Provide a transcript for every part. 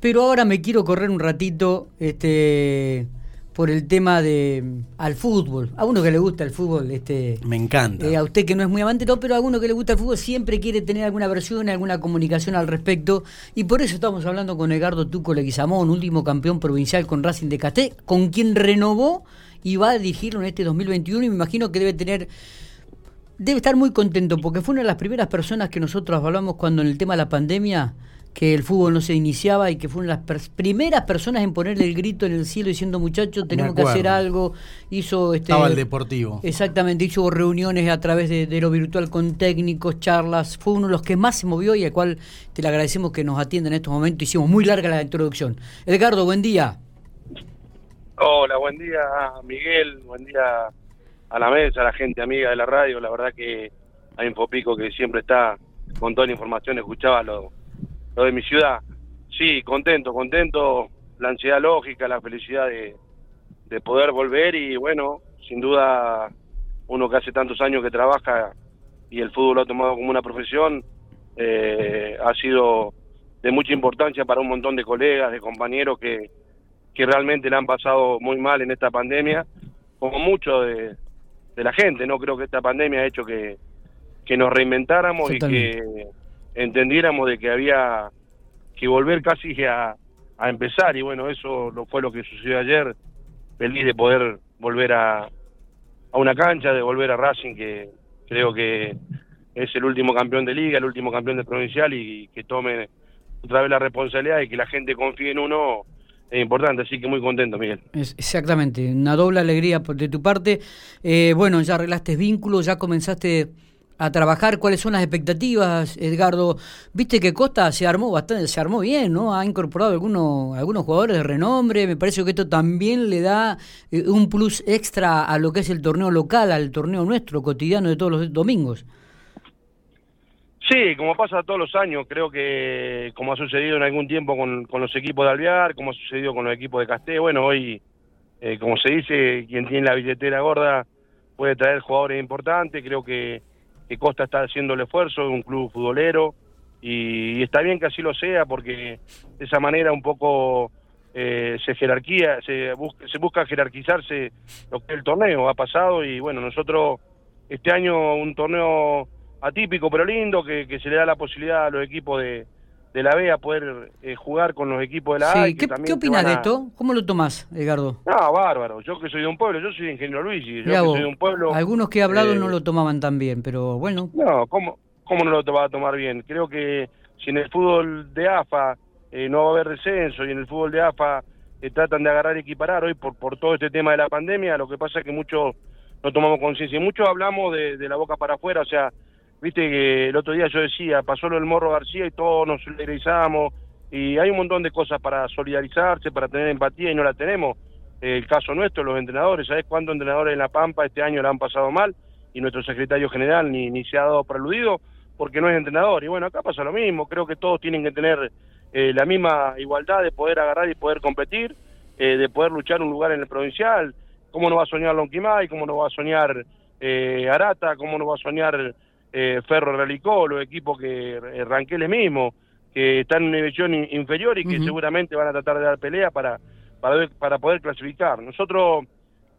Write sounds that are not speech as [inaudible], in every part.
Pero ahora me quiero correr un ratito este, por el tema de al fútbol. A uno que le gusta el fútbol, este, me encanta. Eh, a usted que no es muy amante, no, pero a uno que le gusta el fútbol siempre quiere tener alguna versión, alguna comunicación al respecto. Y por eso estamos hablando con Edgardo Tuco Leguizamón, último campeón provincial con Racing de Casté, con quien renovó y va a dirigirlo en este 2021. Y me imagino que debe tener debe estar muy contento porque fue una de las primeras personas que nosotros hablamos cuando en el tema de la pandemia que el fútbol no se iniciaba y que fue una de las primeras personas en ponerle el grito en el cielo diciendo muchachos tenemos que hacer algo hizo este estaba el deportivo. Exactamente hizo reuniones a través de, lo virtual con técnicos charlas. Fue uno de los que más se movió y al cual te le agradecemos que nos atienda en estos momentos. Hicimos muy larga la introducción. Edgardo buen día. Hola buen día Miguel. Buen día a la mesa a la gente amiga de la radio. La verdad que hay un Infopico que siempre está con toda la información escuchaba lo lo de mi ciudad. Sí, contento, contento, la ansiedad lógica, la felicidad de, de poder volver y bueno, sin duda uno que hace tantos años que trabaja y el fútbol lo ha tomado como una profesión, eh, ha sido de mucha importancia para un montón de colegas, de compañeros que, que realmente le han pasado muy mal en esta pandemia, como mucho de, de la gente, ¿no? Creo que esta pandemia ha hecho que, que nos reinventáramos y que entendiéramos de que había que volver casi a, a empezar y bueno, eso lo fue lo que sucedió ayer, feliz de poder volver a, a una cancha, de volver a Racing, que creo que es el último campeón de liga, el último campeón de provincial y que tome otra vez la responsabilidad y que la gente confíe en uno es importante, así que muy contento, Miguel. exactamente, una doble alegría de tu parte. Eh, bueno, ya arreglaste vínculos, ya comenzaste a trabajar, cuáles son las expectativas, Edgardo. Viste que Costa se armó bastante, se armó bien, ¿no? Ha incorporado algunos, algunos jugadores de renombre, me parece que esto también le da eh, un plus extra a lo que es el torneo local, al torneo nuestro, cotidiano de todos los domingos. Sí, como pasa todos los años, creo que como ha sucedido en algún tiempo con, con los equipos de Alvear, como ha sucedido con los equipos de Casté, bueno, hoy, eh, como se dice, quien tiene la billetera gorda puede traer jugadores importantes, creo que que Costa está haciendo el esfuerzo, es un club futbolero, y, está bien que así lo sea, porque de esa manera un poco eh, se jerarquía, se busca, se busca jerarquizarse lo que el torneo, ha pasado, y bueno, nosotros este año un torneo atípico pero lindo, que se le da la posibilidad a los equipos de, de la B a poder eh, jugar con los equipos de la A. ¿Qué, ¿Qué opinas de esto? ¿Cómo lo tomás, Edgardo? No, bárbaro. Yo que soy de un pueblo, yo soy de Ingenio Luis, y yo que soy de un pueblo... Algunos que he hablado no eh, lo tomaban tan bien, pero bueno. No, ¿cómo, cómo no lo va a tomar bien? Creo que si en el fútbol de AFA eh, no va a haber descenso y en el fútbol de AFA tratan de agarrar y equiparar hoy por, por todo este tema de la pandemia, lo que pasa es que muchos no tomamos conciencia. Muchos hablamos de, de la boca para afuera, o sea Viste que el otro día yo decía, pasó lo del Morro García y todos nos solidarizamos y hay un montón de cosas para solidarizarse, para tener empatía y no la tenemos. El caso nuestro, los entrenadores, ¿sabes cuántos entrenadores en La Pampa este año la han pasado mal? Y nuestro secretario general ni, ni se ha dado preludido porque no es entrenador. Y bueno, acá pasa lo mismo, creo que todos tienen que tener eh, la misma igualdad de poder agarrar y poder competir, eh, de poder luchar un lugar en el provincial. ¿Cómo no va a soñar Lonquimay? ¿Cómo no va a soñar eh, Arata? ¿Cómo no va a soñar eh, Ferro Relicó, los equipos que eh, Ranqueles mismo, que están en una división inferior y que seguramente van a tratar de dar pelea para, para, para poder clasificar. Nosotros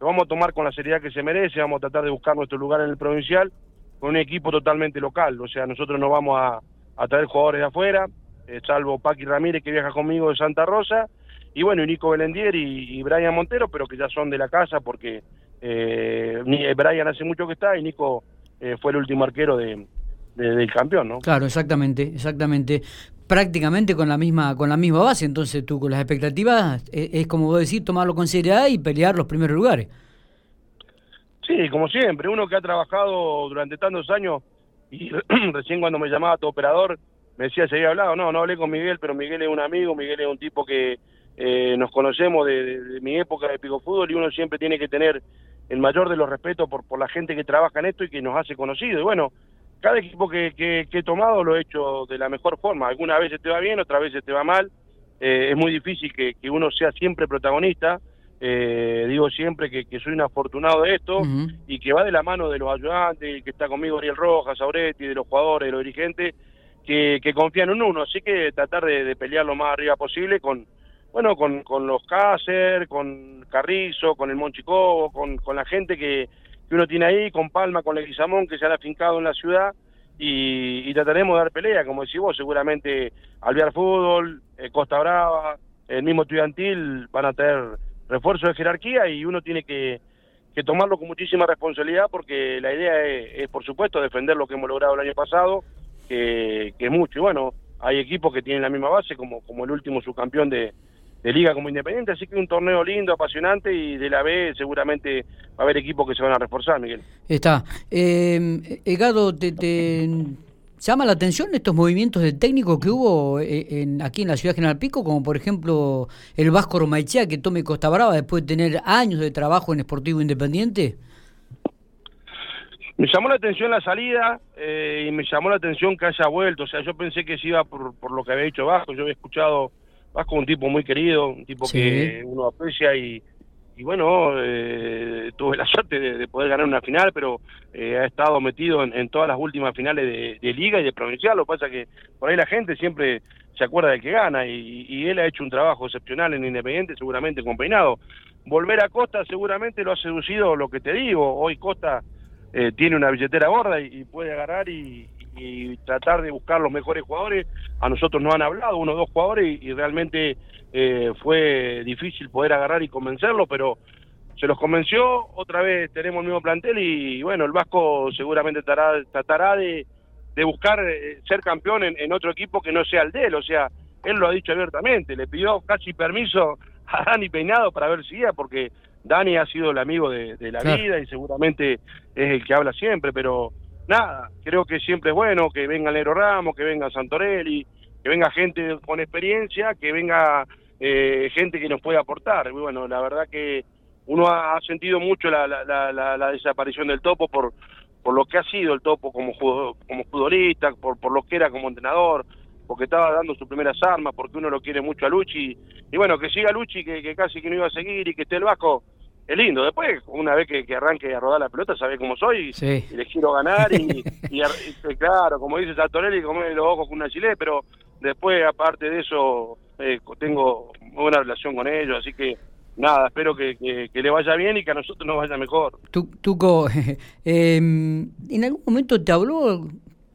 lo vamos a tomar con la seriedad que se merece, vamos a tratar de buscar nuestro lugar en el provincial con un equipo totalmente local, o sea, nosotros no vamos a, a traer jugadores de afuera, eh, salvo Paqui Ramírez que viaja conmigo de Santa Rosa, y bueno, y Nico Belendier y, Brian Montero, pero que ya son de la casa porque eh, Brian hace mucho que está y Nico eh, fue el último arquero de, del campeón, ¿no? Claro, exactamente, exactamente. Prácticamente con la misma con la misma base, entonces tú con las expectativas es, es como vos decís, tomarlo con seriedad y pelear los primeros lugares. Sí, como siempre, uno que ha trabajado durante tantos años y [clears throat] recién cuando me llamaba tu operador me decía, ¿se había hablado? No, no hablé con Miguel, pero Miguel es un amigo, Miguel es un tipo que eh, nos conocemos de, de, mi época de Pico Fútbol y uno siempre tiene que tener el mayor de los respetos por, por la gente que trabaja en esto y que nos hace conocido. Y bueno, cada equipo que, que, he tomado lo he hecho de la mejor forma. Algunas veces te va bien, otras veces te va mal. Eh, es muy difícil que, que, uno sea siempre protagonista. Eh, digo siempre que, que, soy un afortunado de esto y que va de la mano de los ayudantes, que está conmigo Ariel Rojas, Auretti, de los jugadores, de los dirigentes, que, confían en uno, así que tratar de, pelear lo más arriba posible con, bueno, con, con los Cácer, con Carrizo, con el Monchicobo, con, con la gente que, que uno tiene ahí, con Palma, con Leguizamón, que se han afincado en la ciudad, y, trataremos de dar pelea, como decís vos, seguramente Alvear Fútbol, eh, Costa Brava, el mismo estudiantil van a tener refuerzo de jerarquía y uno tiene que, que tomarlo con muchísima responsabilidad porque la idea es, por supuesto, defender lo que hemos logrado el año pasado, que, que es mucho. Y bueno, hay equipos que tienen la misma base, como, como el último subcampeón de, de liga como independiente, así que un torneo lindo, apasionante y de la B seguramente va a haber equipos que se van a reforzar, Miguel. Está. Eh, Egado, te, llama la atención estos movimientos de técnico que hubo eh, en, aquí en la ciudad General Pico, como por ejemplo el Vasco Romaichea que tome Costa Brava después de tener años de trabajo en Esportivo Independiente? Me llamó la atención la salida eh, y me llamó la atención que haya vuelto. O sea, yo pensé que se iba por, por lo que había dicho Vasco. Yo había escuchado Vasco un tipo muy querido, un tipo que uno aprecia y, y bueno, eh, tuve la [laughs] suerte de, poder ganar una final, pero eh, ha estado metido en, todas las últimas finales de, liga y de provincial. Lo que pasa es que por ahí la gente siempre se acuerda de que gana y, él ha hecho un trabajo excepcional en Independiente, seguramente con Peinado. Volver a Costa seguramente lo ha seducido lo que te digo. Hoy Costa eh, tiene una billetera gorda y puede agarrar y, y tratar de buscar los mejores jugadores. A nosotros nos han hablado uno o dos jugadores y, realmente eh, fue difícil poder agarrar y convencerlo, pero se los convenció. Otra vez tenemos el mismo plantel y, bueno, el Vasco seguramente tratará, tratará de, de buscar eh, ser campeón en, otro equipo que no sea el de él. O sea, él lo ha dicho abiertamente, le pidió casi permiso [laughs] a Dani Peinado para ver si iba, porque Dani ha sido el amigo de, la vida y seguramente es el que habla siempre, pero nada, creo que siempre es bueno que venga Lero Ramos, que venga Santorelli, que venga gente con experiencia, que venga eh, gente que nos pueda aportar. bueno, la verdad que uno ha sentido mucho la, la, la, desaparición del topo por, por lo que ha sido el topo como, como futbolista, por, por lo que era como entrenador, porque estaba dando sus primeras armas, porque uno lo quiere mucho a Luchi. Y bueno, que siga Luchi, que, que casi que no iba a seguir y que esté el Vasco es lindo. Después, una vez que, arranque a rodar la pelota, sabe cómo soy y les quiero ganar. Y, [laughs] claro, como dice Sartorelli, comer los ojos con una chile, pero después, aparte de eso, eh, tengo buena relación con ellos, así que nada, espero que, le vaya bien y que a nosotros nos vaya mejor. Tuco, [laughs] em, ¿en algún momento te habló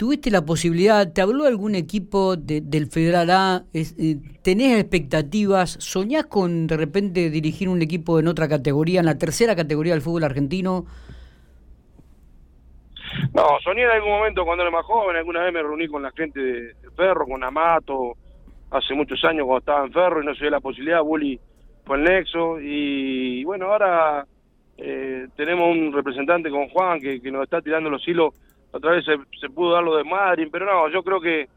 ¿Tuviste la posibilidad, te habló algún equipo del Federal A? Eh, ¿Tenés expectativas? ¿Soñás con de repente dirigir un equipo en otra categoría, en la tercera categoría del fútbol argentino? No, soñé en algún momento cuando era más joven, alguna vez me reuní con la gente de, Ferro, con Amato, hace muchos años cuando estaba en Ferro y no se dio la posibilidad, Bully fue el nexo y, bueno, ahora eh, tenemos un representante con Juan que nos está tirando los hilos otra vez se, pudo dar lo de Madrid, pero no, yo creo que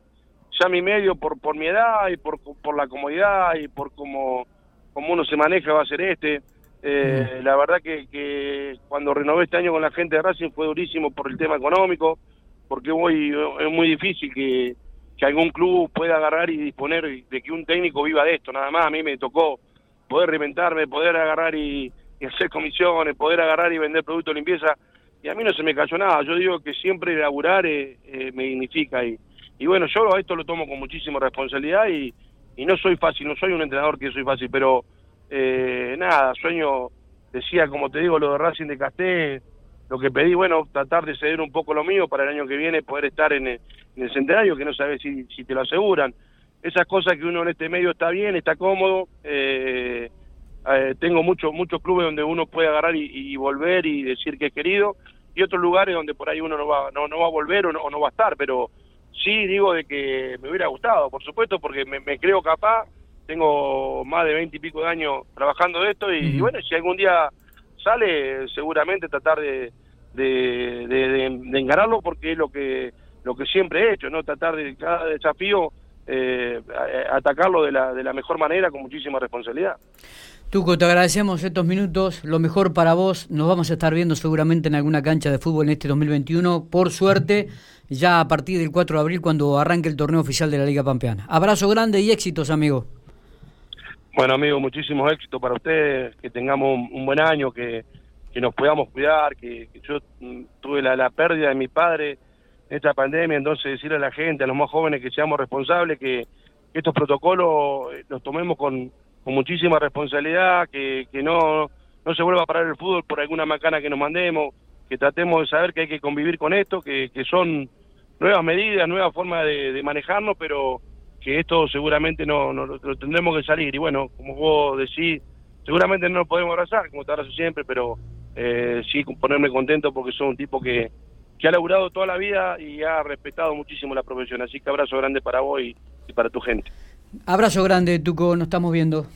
ya mi medio, por, por mi edad y por, por la comodidad y por cómo, cómo uno se maneja, va a ser este. Eh, la verdad que, que cuando renové este año con la gente de Racing fue durísimo por el tema económico, porque hoy es muy difícil que, que algún club pueda agarrar y disponer de que un técnico viva de esto, nada más. A mí me tocó poder reinventarme, poder agarrar y, y hacer comisiones, poder agarrar y vender productos de limpieza y a mí no se me cayó nada. Yo digo que siempre laburar eh, eh, me dignifica y, bueno, yo esto lo tomo con muchísima responsabilidad y, no soy fácil, no soy un entrenador que soy fácil, pero eh, nada, sueño, decía como te digo lo de Racing de Casté, lo que pedí, bueno, tratar de ceder un poco lo mío para el año que viene poder estar en el, en el centenario, que no sabes si, si te lo aseguran. Esas cosas que uno en este medio está bien, está cómodo. Eh, tengo muchos muchos clubes donde uno puede agarrar y, y, volver y decir que es querido y otros lugares donde por ahí uno no va, no, no va a volver o no, va a estar, pero sí digo de que me hubiera gustado, por supuesto, porque me, creo capaz, tengo más de veinte y pico de años trabajando de esto y, bueno, si algún día sale, seguramente tratar de, de, de, encararlo porque es lo que, lo que siempre he hecho, ¿no? Tratar de cada desafío eh, atacarlo de la, de la mejor manera con muchísima responsabilidad. Tuco, te agradecemos estos minutos, lo mejor para vos, nos vamos a estar viendo seguramente en alguna cancha de fútbol en este 2021, por suerte, ya a partir del 4 de abril cuando arranque el torneo oficial de la Liga Pampeana. Abrazo grande y éxitos, amigo. Bueno, amigo, muchísimos éxitos para ustedes, que tengamos un, buen año, que, nos podamos cuidar, que, yo mm, tuve la, pérdida de mi padre esta pandemia, entonces decirle a la gente, a los más jóvenes que seamos responsables, que, estos protocolos eh, los tomemos con, muchísima responsabilidad, que, que no, no se vuelva a parar el fútbol por alguna macana que nos mandemos, que tratemos de saber que hay que convivir con esto, que, que son nuevas medidas, nuevas formas de, manejarnos, pero que esto seguramente no, no, lo tendremos que salir. Y bueno, como vos decís, seguramente no nos podemos abrazar, como te abrazo siempre, pero eh, sí ponerme contento porque soy un tipo que, que ha laburado toda la vida y ha respetado muchísimo la profesión. Así que abrazo grande para vos y para tu gente. Abrazo grande, Tuco, nos estamos viendo.